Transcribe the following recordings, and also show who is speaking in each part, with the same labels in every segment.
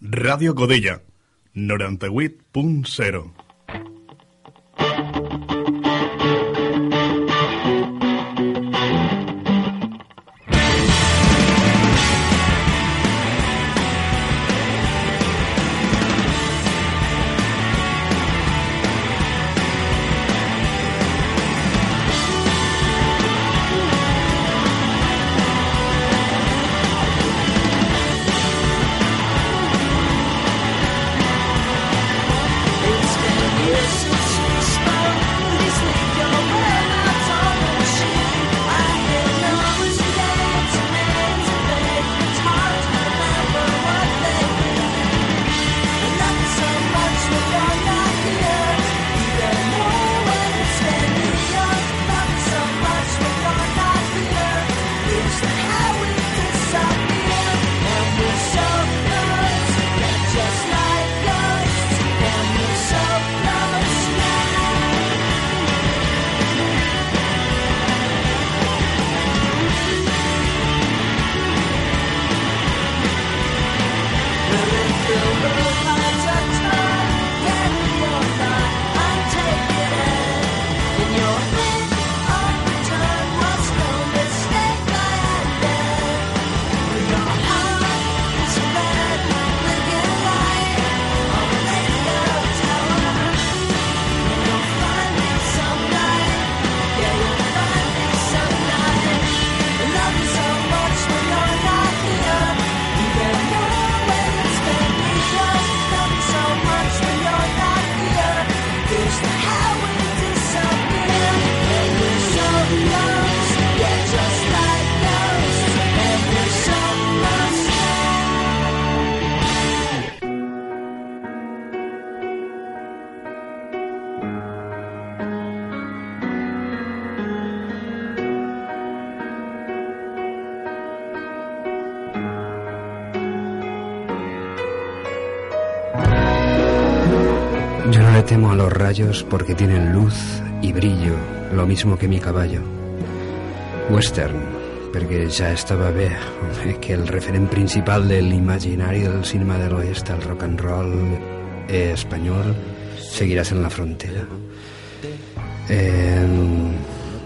Speaker 1: Ràdio Godella, 98.0.
Speaker 2: temo a los rayos porque tienen luz y brillo, lo mismo que mi caballo. Western, perquè ja estava bé que el referent principal de l'imaginari del cinema de l'oest, el rock and roll eh, espanyol, seguirás en la frontera. Eh,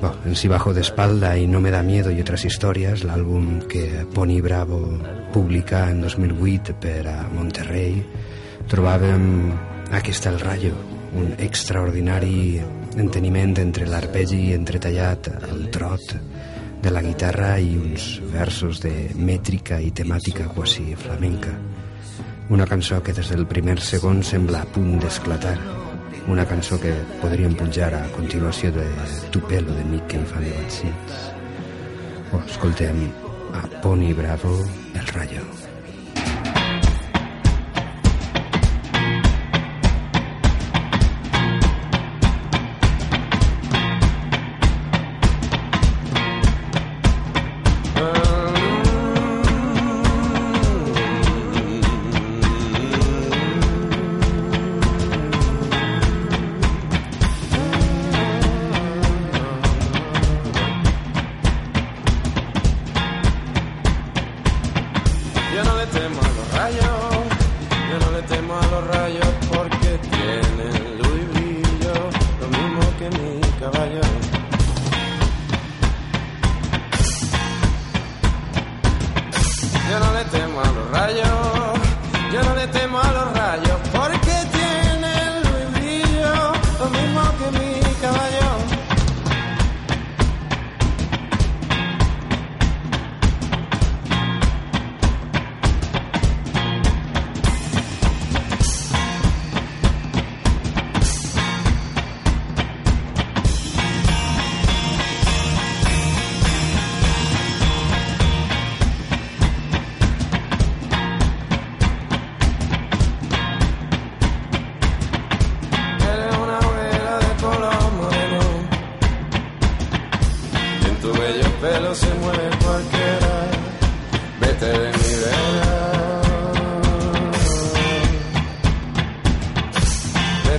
Speaker 2: bueno, en Si bajo de espalda y No me da miedo y otras historias, l'àlbum que Pony Bravo publica en 2008 per a Monterrey, trobàvem Aquí està el rayo, un extraordinari enteniment entre l'arpegi entretallat al trot de la guitarra i uns versos de mètrica i temàtica quasi flamenca. Una cançó que des del primer segon sembla a punt d'esclatar. Una cançó que podríem pujar a continuació de Tu pelo de Mickey Fan de Batsins. O escoltem a Pony Bravo, El Rayo.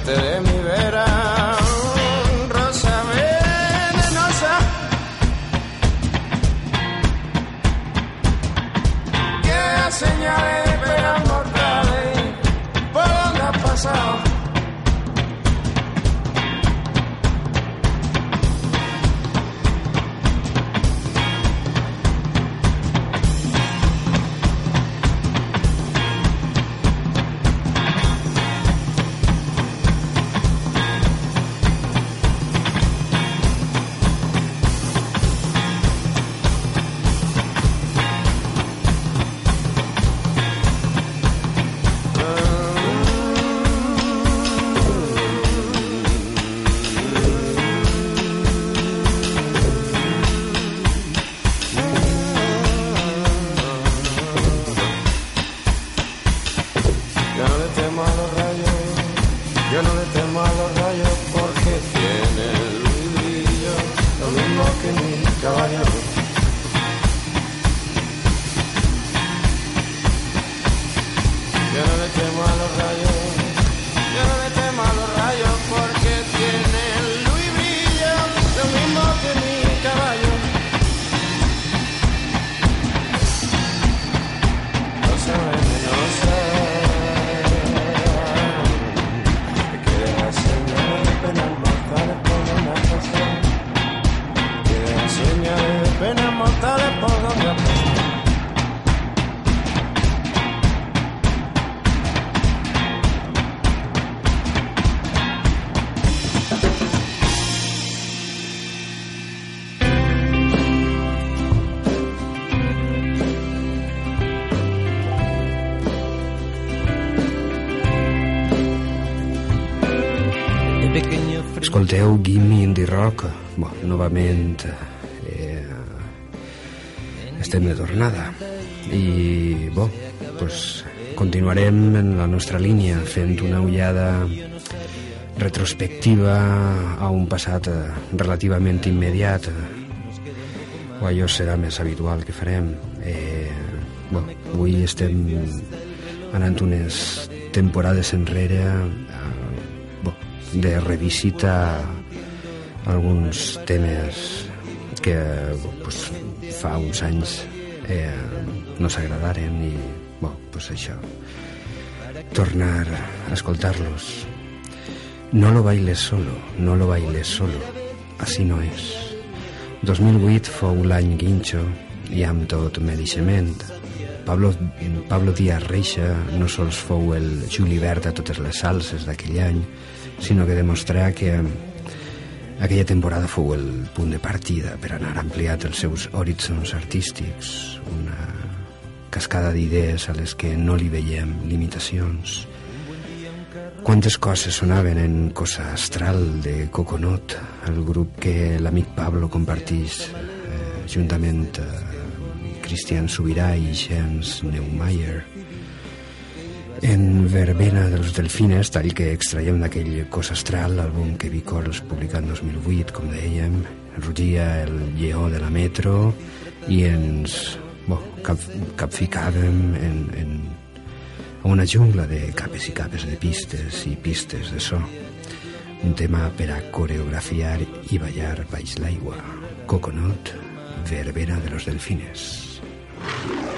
Speaker 3: Vete de mi vera.
Speaker 2: Escolteu Gimme Indie Rock. Bo, novament eh, estem de tornada. I, bo, pues, continuarem en la nostra línia fent una ullada retrospectiva a un passat eh, relativament immediat o allò serà més habitual que farem eh, bo, avui estem anant unes temporades enrere bo, de revisita alguns temes que pues, fa uns anys eh, no s'agradaren i bo, pues això tornar a escoltar-los. No lo bailes solo, no lo bailes solo así no és 2008 fou l'any guinxo i amb tot mereixement. Pablo, Pablo Díaz Reixa no sols fou el julivert a totes les salses d'aquell any sinó que demostrà que aquella temporada fou el punt de partida per anar ampliat els seus horitzons artístics, una cascada d'idees a les que no li veiem limitacions. Quantes coses sonaven en Cosa Astral de Coconut, el grup que l'amic Pablo compartís eh, juntament amb Cristian Subirà i Jens Neumayer en Verbena dels Delfines, tall que extraiem d'aquell Cos Astral, l'àlbum que Vicols publicà en 2008, com dèiem, rugia el lleó de la metro i ens bo, cap, capficàvem en, en una jungla de capes i capes de pistes i pistes de so. Un tema per a coreografiar i ballar baix l'aigua. Coconut, Verbena de los Delfines.
Speaker 4: Canto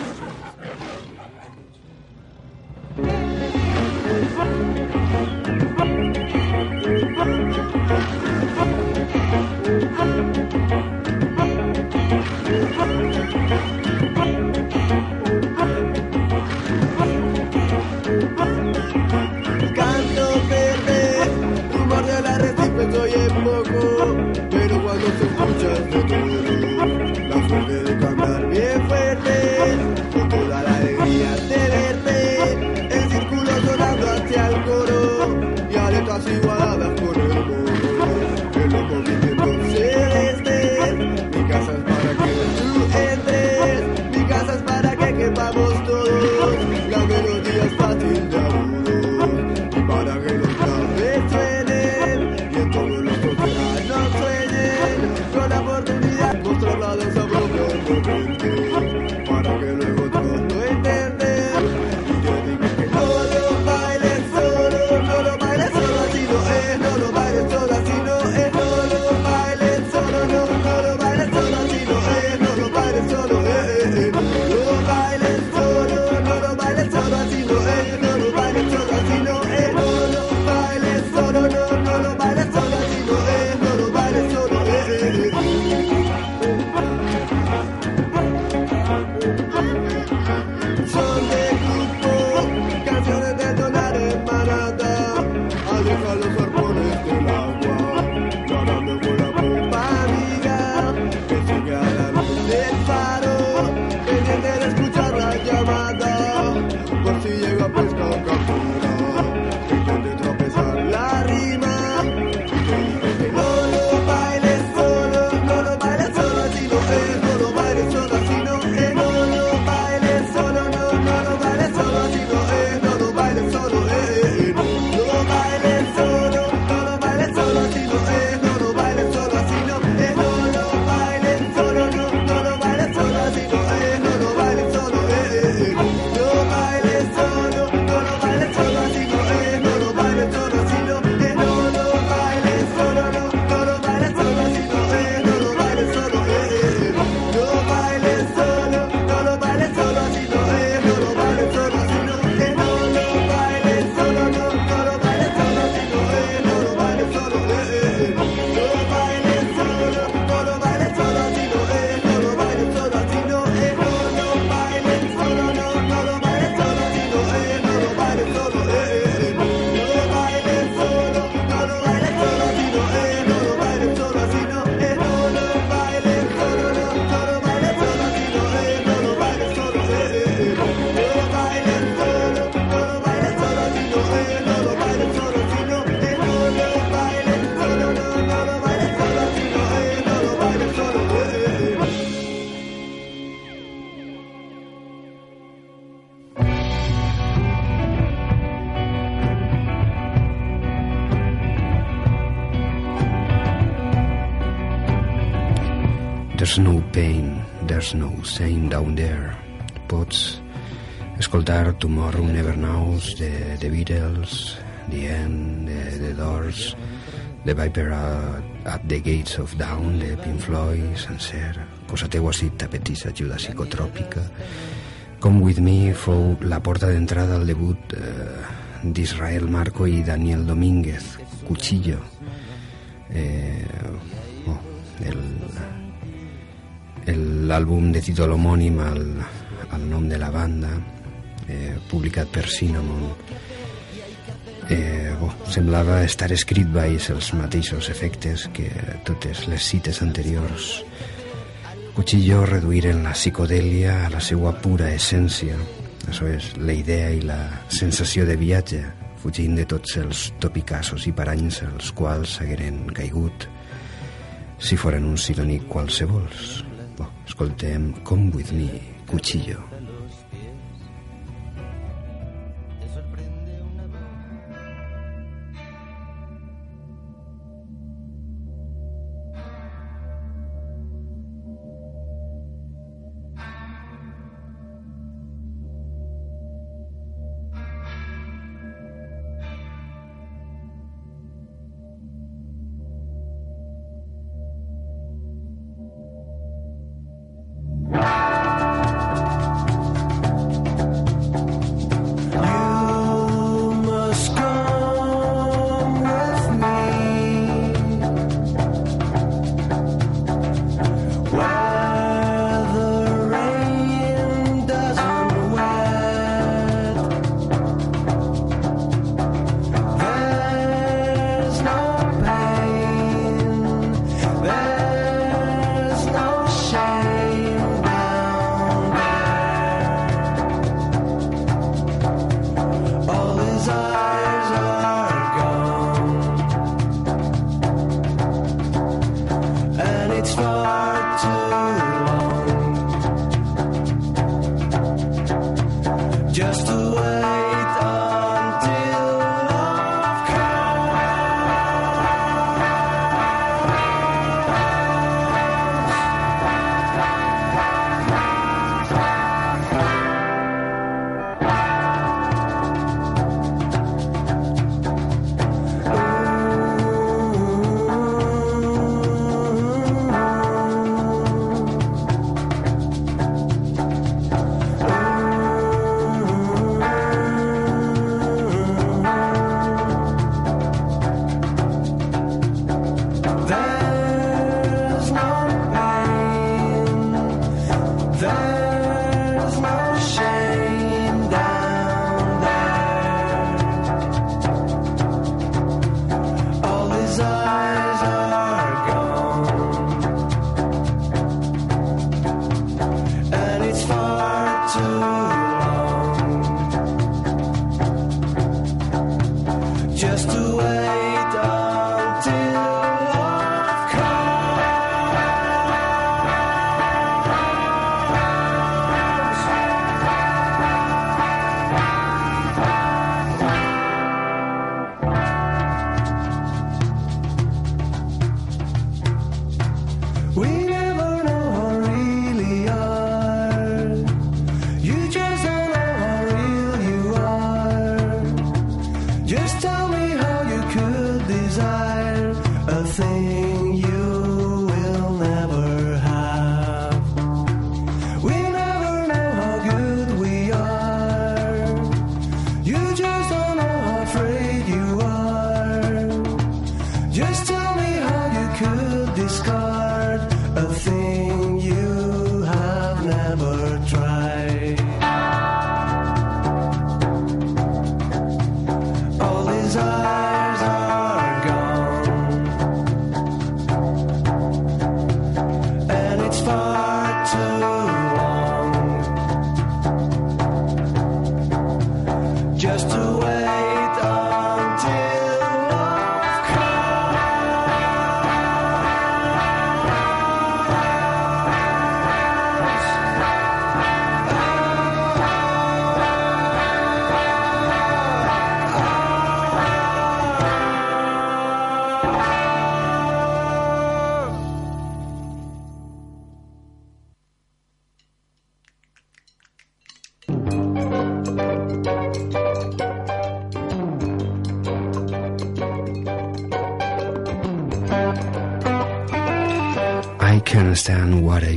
Speaker 5: down there. Pots escoltar Tomorrow Never Knows de The Beatles, The End de The Doors, The Viper at, at the Gates of Dawn de Pink Floyd, sencer, cosa teua si tapetissa ajuda psicotròpica. Come With Me fou la porta d'entrada al debut eh, d'Israel Marco i Daniel Domínguez, Cuchillo. Eh, l'àlbum de títol homònim al, al nom de la banda eh, publicat per Cinnamon. Eh, bo, semblava estar escrit baix els mateixos efectes que totes les cites anteriors. Cuchillo reduïren la psicodèlia a la seva pura essència. Això és la idea i la sensació de viatge fugint de tots els topicassos i paranys als quals hagueren caigut si foren un silònic qualsevols escoltem Come With Me, Cuchillo.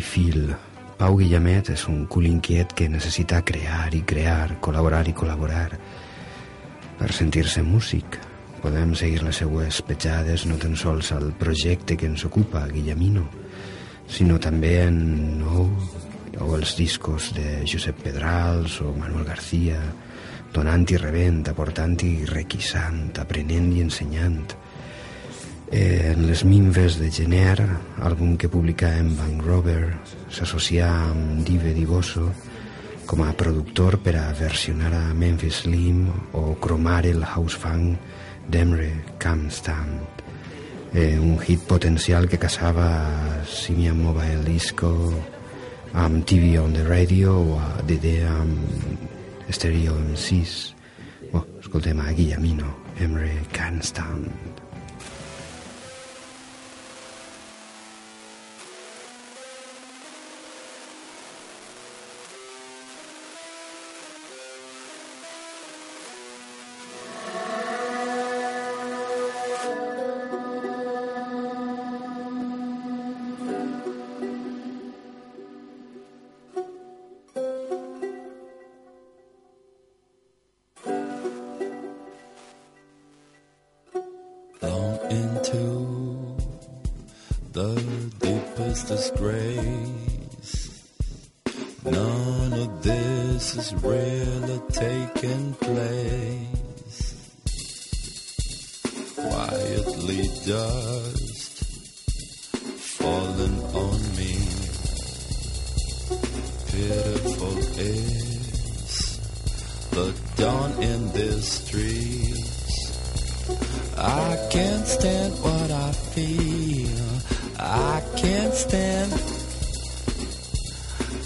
Speaker 6: Feel. Pau Guillemet és un cul inquiet que necessita crear i crear, col·laborar i col·laborar per sentir-se músic. Podem seguir les seues petjades no tan sols al projecte que ens ocupa, Guillemino, sinó també en Nou o els discos de Josep Pedrals o Manuel García, donant i rebent, aportant i requisant, aprenent i ensenyant. Eh, en les minves de Gener, àlbum que publica en Van Rover, s'associa amb Dive Divoso com a productor per a versionar a Memphis Slim o cromar el house funk d'Emre Camstand. Eh, un hit potencial que casava Simian Mobile Disco amb TV on the Radio o a DD amb Stereo M6. Oh, escoltem a Guillemino, Emre Camstand.
Speaker 7: lovely
Speaker 6: dust fallen on me. Pitiful is the dawn in the streets. I can't stand what I feel. I can't stand.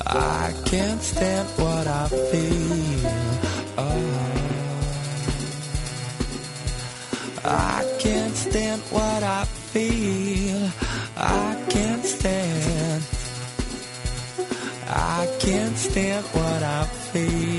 Speaker 6: I can't stand what I feel. Oh. I can't stand what I feel. I can't stand. I can't stand what I feel.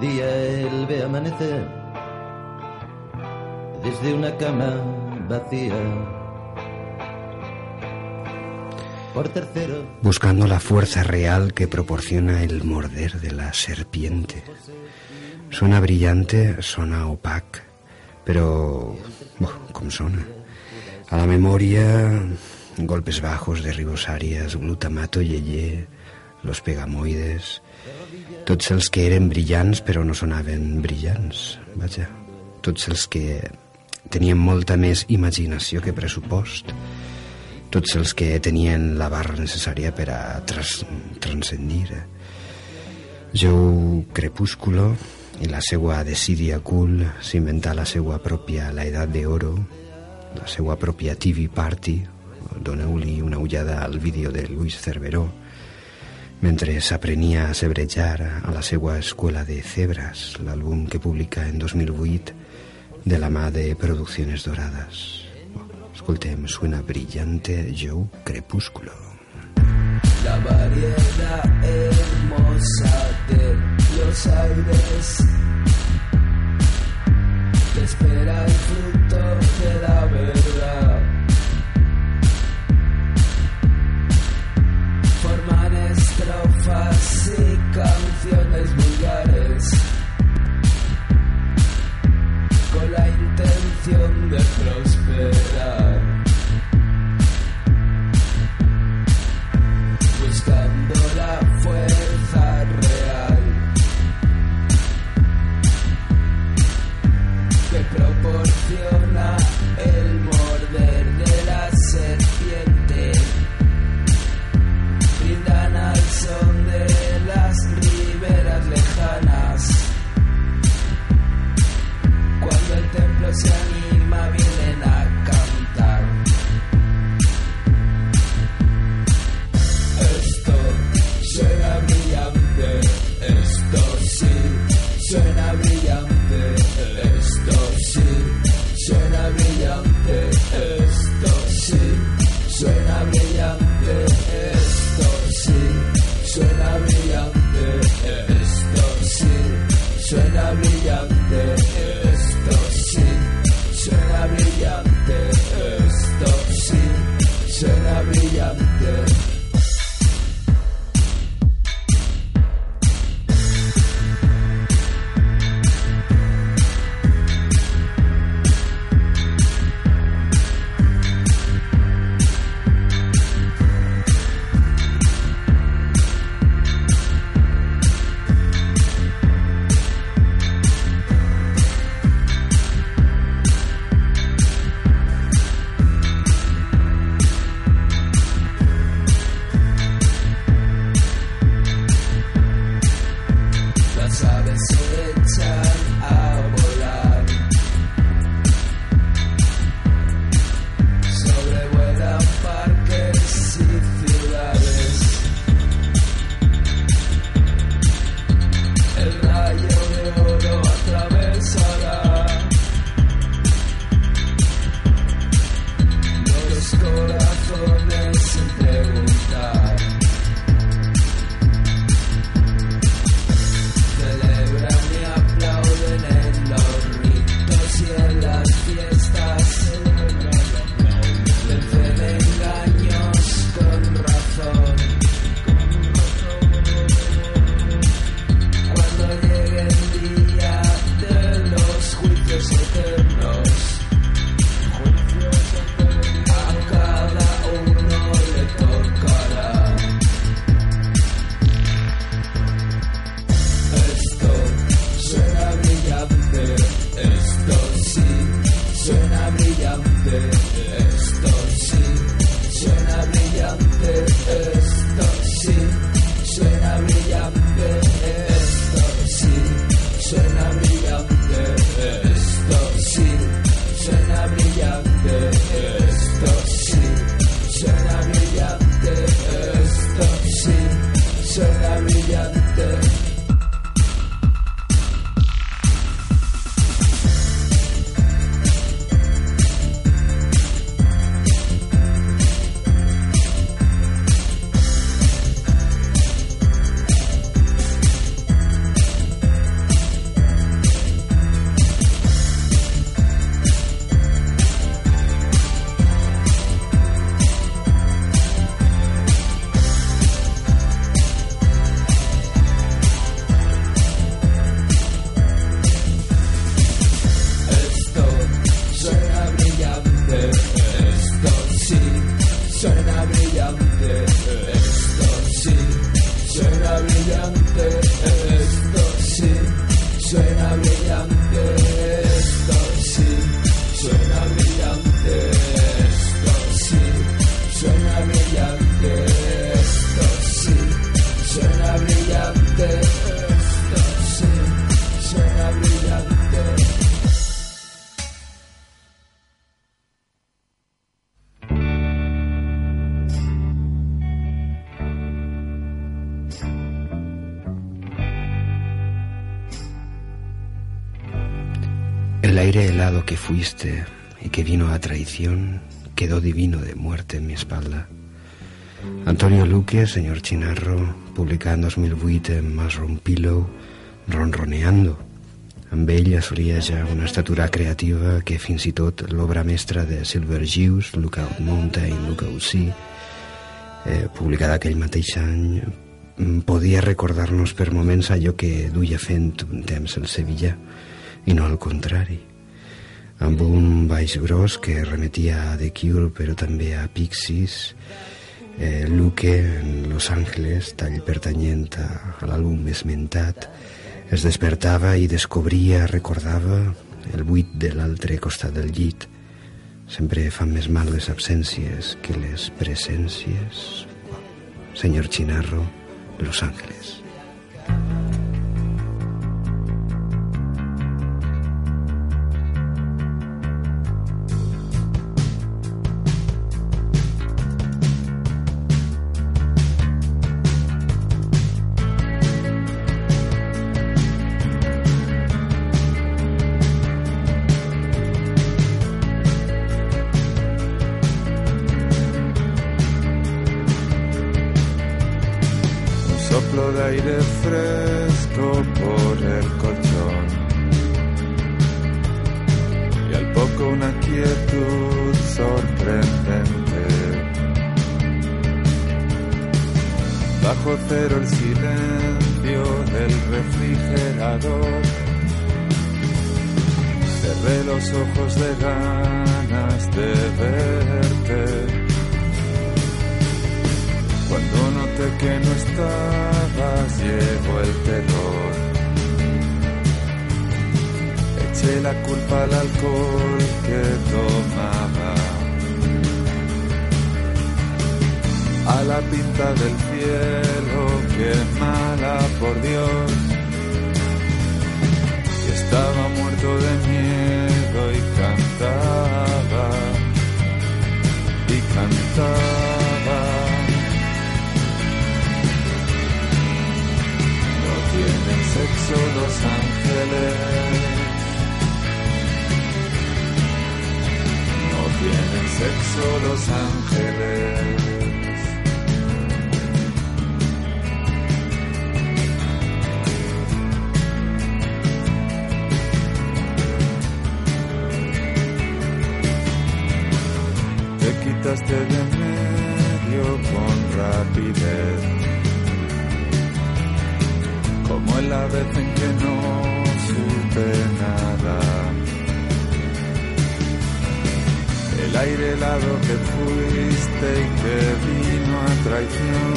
Speaker 7: Día él ve amanecer desde una cama vacía. Por tercero,
Speaker 2: buscando la fuerza real que proporciona el morder de la serpiente. Suena brillante, suena opac, pero... ¿Cómo suena? A la memoria, golpes bajos de ribosàries, glutamato yeye, los pegamoides... Tots els que eren brillants però no sonaven brillants, vaja. Tots els que tenien molta més imaginació que pressupost. Tots els que tenien la barra necessària per a trans transcendir. Joe Crepúsculo i la seva desídia cool s'inventa la seva pròpia La Edat de Oro, la seva pròpia TV Party, doneu-li una ullada al vídeo de Luis Cerveró, mentre s'aprenia a sebrejar a la seva escola de Cebras, l'àlbum que publica en 2008 de la mà de Producciones Doradas. Escoltem, suena brillante Joe Crepúsculo.
Speaker 1: La variedad hermosa de los aires te espera el fruto de la
Speaker 2: fuiste y que vino a traición quedó divino de muerte en mi espalda. Antonio Luque, señor Chinarro, publicà en 2008 en Mushroom Pillow, ronroneando. Amb ell assolia ja una estatura creativa que fins i tot l'obra mestra de Silver Jews, Lookout Mountain, Lookout Sea, eh, publicada aquell mateix any, podia recordar-nos per moments allò que duia fent un temps el Sevilla, i no al contrari amb un baix gros que remetia a The Cure però també a Pixies eh, Luque en Los Angeles tall pertanyent a, a l'àlbum esmentat es despertava i descobria, recordava el buit de l'altre costat del llit. Sempre fan més mal les absències que les presències. Senyor Chinarro Los Angeles
Speaker 8: Cerré los ojos de ganas de verte. Cuando noté que no estabas, llegó el terror. Eché la culpa al alcohol que tomaba. A la pinta del cielo, que mala por Dios. Estaba muerto de miedo y cantaba. Y cantaba. No tienen sexo los ángeles. No tienen sexo los ángeles. Quitaste de medio con rapidez como en la vez en que no supe nada. El aire helado que fuiste y que vino a traición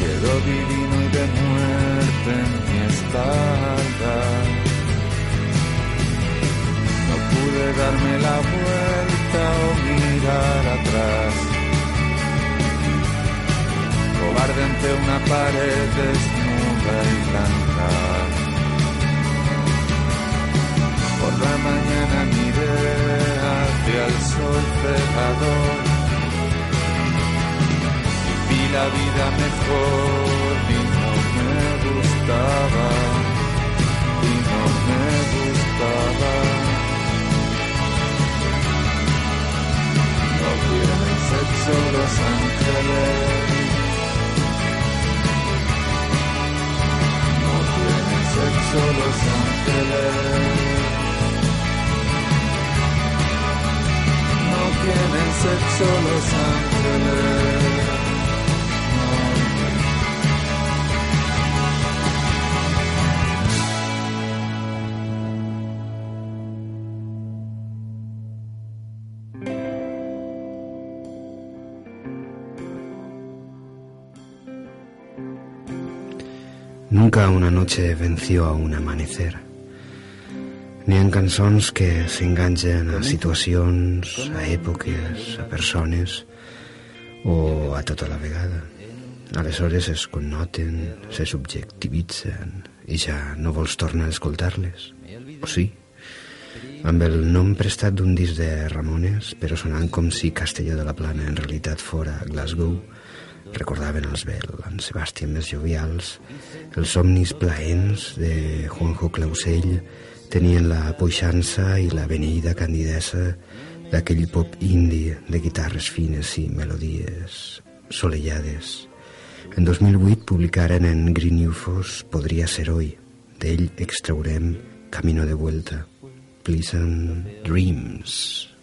Speaker 8: quedó divino y de muerte en mi espalda. No pude darme la vuelta o mirar atrás cobarde ante una pared desnuda y blanca. Por la mañana miré hacia el sol cegador y vi la vida mejor y no me gustaba, y no me gustaba. No tienen sexo los ángeles. sexo los ángeles. No tienen sexo los ángeles.
Speaker 2: Nunca una noche venció a un amanecer. N'hi ha cançons que s'enganxen a situacions, a èpoques, a persones o a tota la vegada. Aleshores es connoten, se subjectivitzen i ja no vols tornar a escoltar-les. O sí? Amb el nom prestat d'un disc de Ramones, però sonant com si Castelló de la Plana en realitat fora Glasgow, recordaven els Bell, en Sebastián més jovials, els somnis plaents de Juanjo Clausell,
Speaker 9: tenien la poixança i la beneïda candidesa d'aquell pop indi de guitarres fines i melodies solellades. En 2008 publicaren en Green UFOs Podria ser hoy. D'ell extraurem Camino de Vuelta. Pleasant Dreams.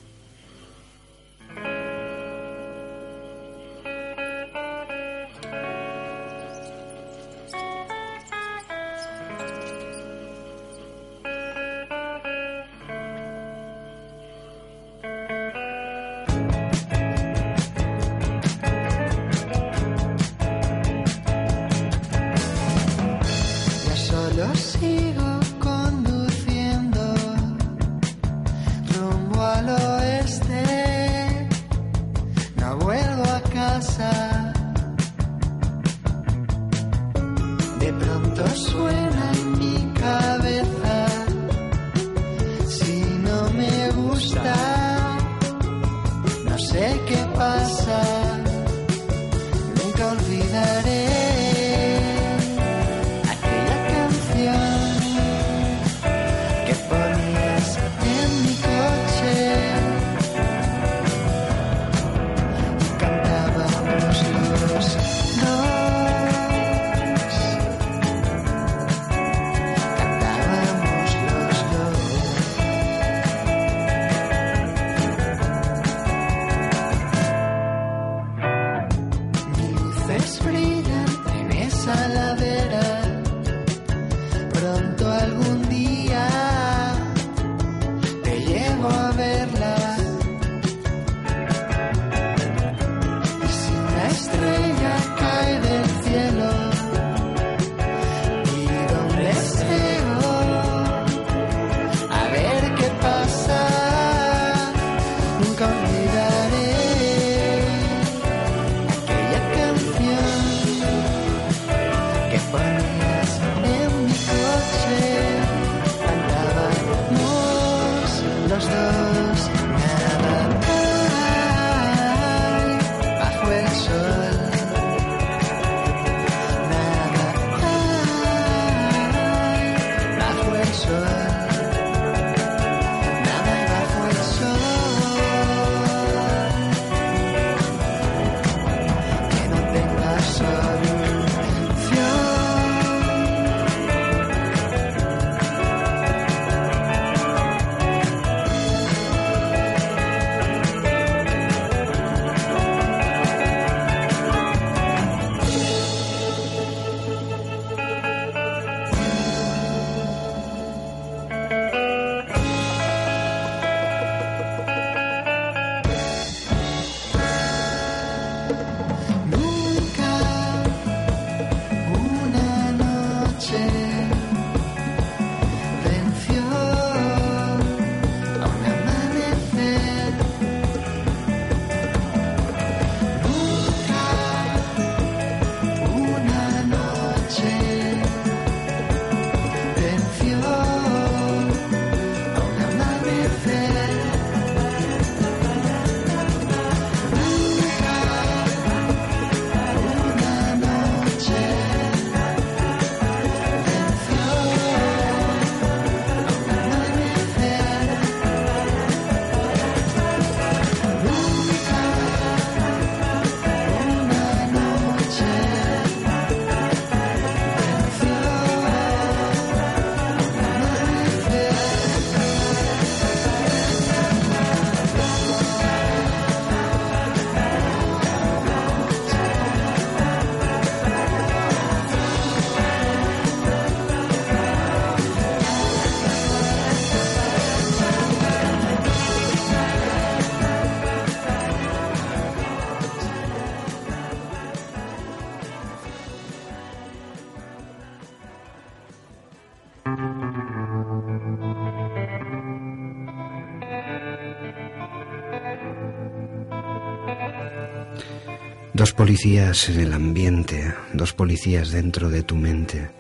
Speaker 2: Dos
Speaker 9: policías en el ambiente, dos policías dentro de tu mente.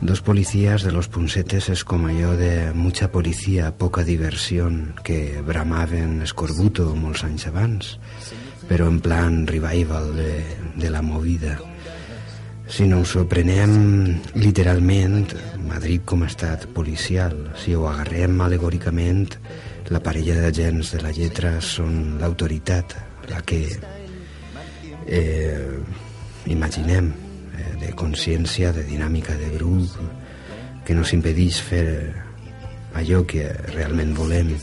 Speaker 9: Dos policías de los punsetes es como yo de mucha policía, poca diversión, que bramaven escorbuto molts anys abans, però en plan revival de, de la movida.
Speaker 2: Si no us ho prenem literalment, Madrid com estat policial, si ho agarrem alegòricament, la parella d'agents de la lletra són l'autoritat, la que eh, imaginem eh, de consciència, de dinàmica de grup, que nos impedeix fer allò que realment volem.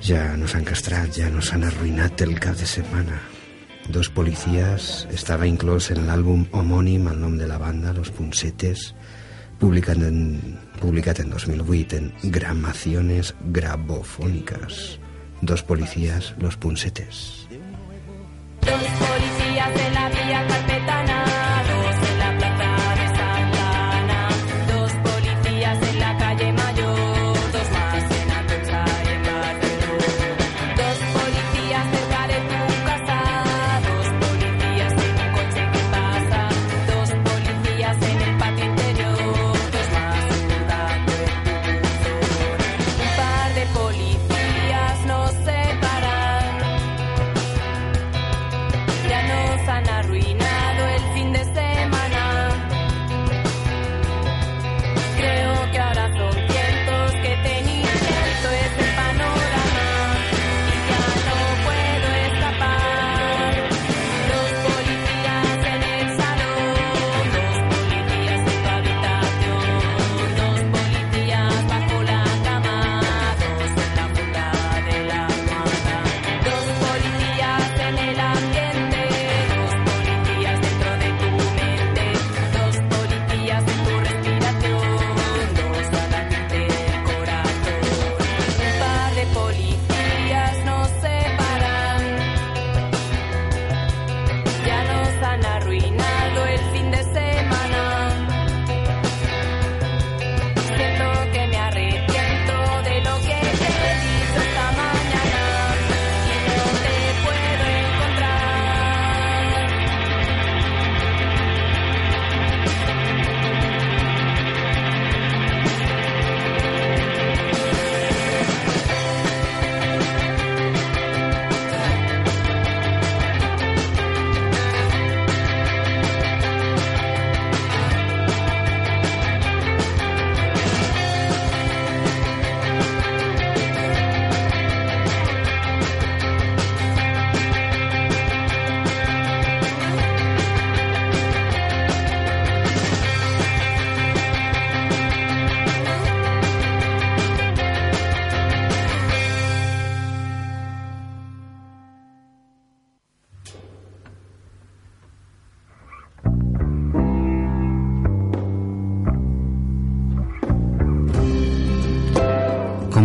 Speaker 2: Ja nos han castrat, ja nos han arruïnat el cap de setmana. Dos policías estava inclòs en l'àlbum homònim al nom de la banda, Los Punsetes, publicat en, publicat en 2008 en Gramaciones Grabofónicas. Dos policías, Los Punsetes.
Speaker 10: Dos policías en la vía carpetana,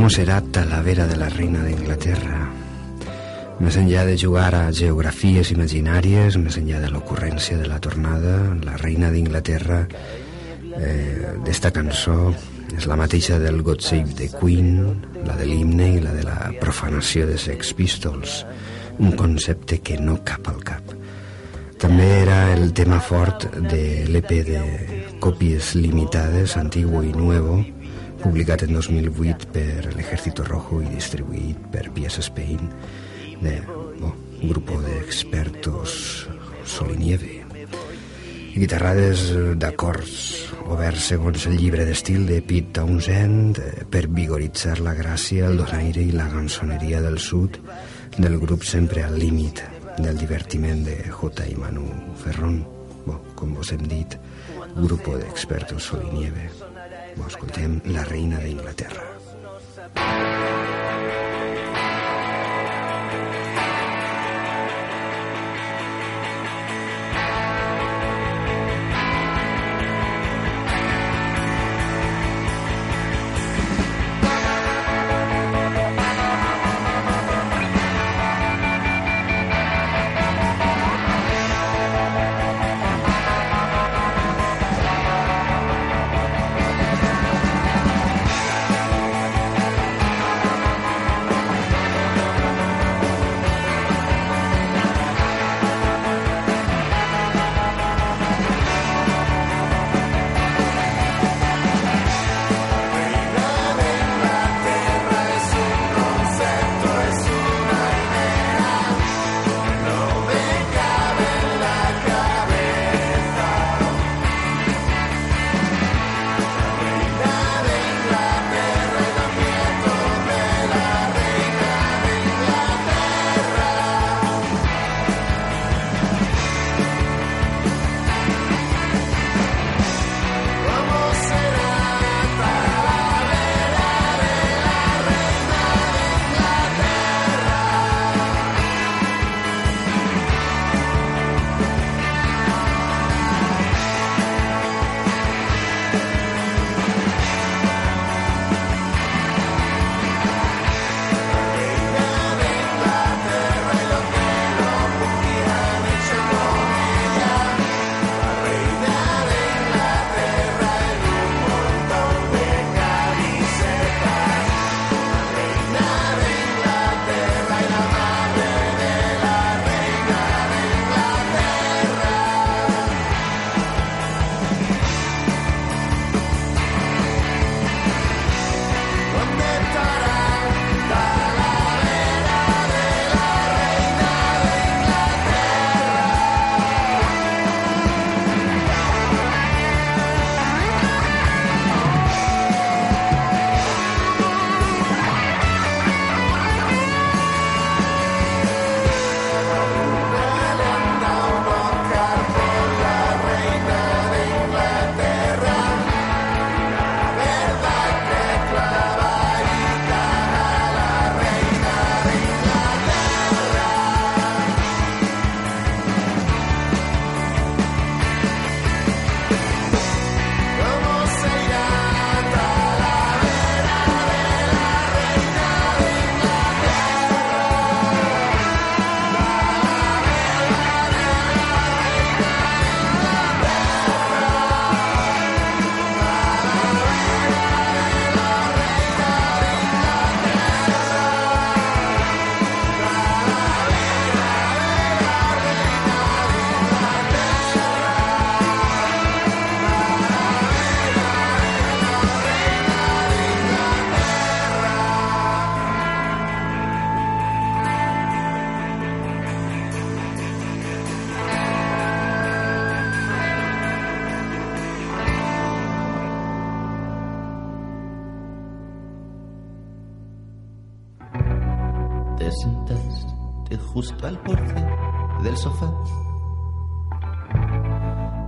Speaker 2: Com serà Talavera de la reina d'Inglaterra? Més enllà de jugar a geografies imaginàries, més enllà de l'ocurrència de la tornada, la reina d'Inglaterra eh, d'esta cançó és la mateixa del God Save the Queen, la de l'himne i la de la profanació de Sex Pistols, un concepte que no cap al cap. També era el tema fort de l'EP de còpies limitades, Antiguo i Nuevo, publicat en 2008 per l'Ejército Rojo i distribuït per Pies Spain, de oh, un grup d'expertos Sol i Nieve. I guitarrades d'acords oberts segons el llibre d'estil de Pete Townsend eh, per vigoritzar la gràcia, el donaire i la gansoneria del sud del grup sempre al límit del divertiment de J. i Manu Ferron. Bo, com vos hem dit, grupo d'expertos Sol i Nieve. Bo, escoltem La reina d'Inglaterra.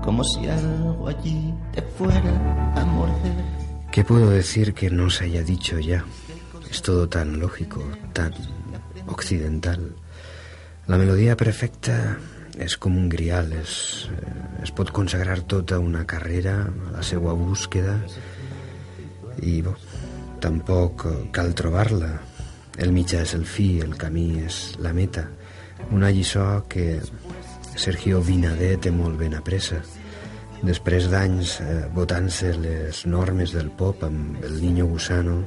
Speaker 7: Como si algo allí te fuera a morder.
Speaker 2: ¿Qué puedo decir que no se haya dicho ya? Es todo tan lógico, tan occidental. La melodía perfecta és com un grial, es, eh, es pot consagrar tota una carrera a la seva búsqueda i bo, tampoc cal trobar-la. El mitjà és el fi, el camí és la meta. Una lliçó que Sergio Vinader té molt ben apressa. Després d'anys eh, votant-se les normes del pop amb el Niño Gusano,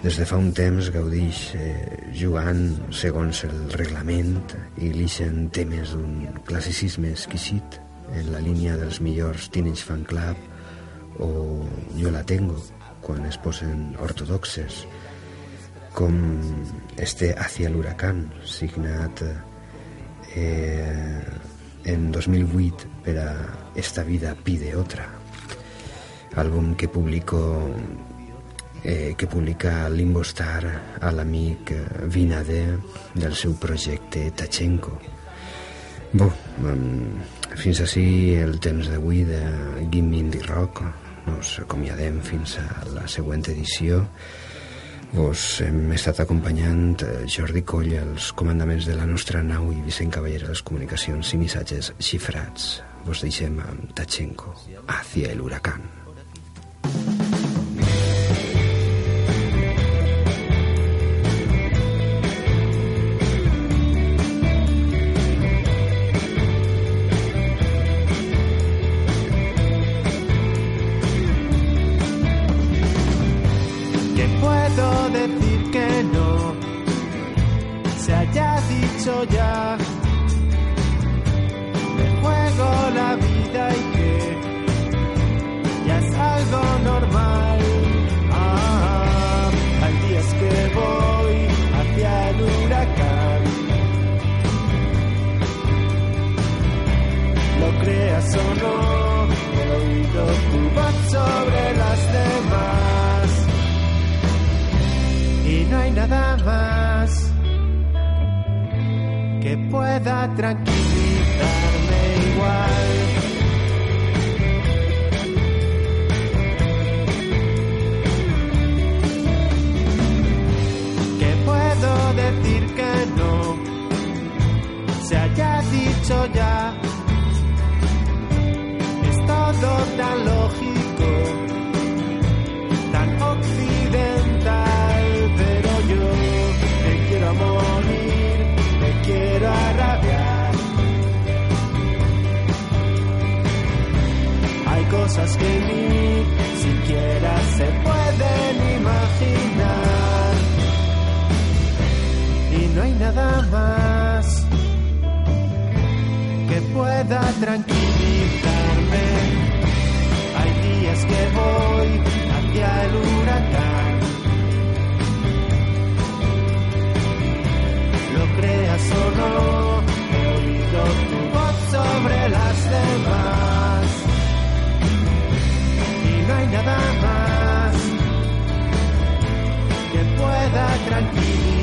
Speaker 2: des de fa un temps gaudix eh, jugant segons el reglament i lixen temes d'un classicisme exquisit en la línia dels millors Teenage Fan Club o Jo la tengo quan es posen ortodoxes com este Hacia el huracán signat eh, en 2008 per a Esta vida pide otra àlbum que publicó eh, que publica Limbo Star a l'amic Vinader del seu projecte Tachenko. Bo, um, fins així el temps d'avui de Gimme Indie Rock. Nos acomiadem fins a la següent edició. Vos hem estat acompanyant eh, Jordi Coll als comandaments de la nostra nau i Vicent Cavallera a les comunicacions i missatges xifrats. Vos deixem amb Tachenko, Hacia el huracán.
Speaker 8: no hay nada más que pueda tranquilizarme. Hay días que voy hacia el huracán. Lo creas o no, he oído tu voz sobre las demás. Y no hay nada más que pueda tranquilizarme.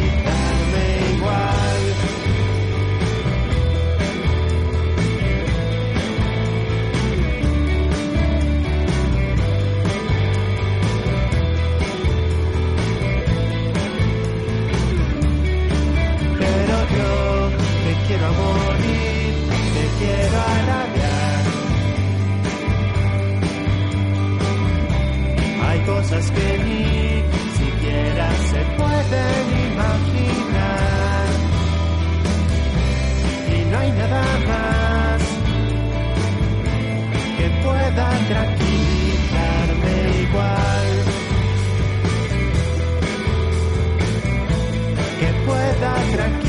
Speaker 8: cosas que ni siquiera se pueden imaginar. Y no hay nada más que pueda tranquilizarme igual. Que pueda tranquilizarme.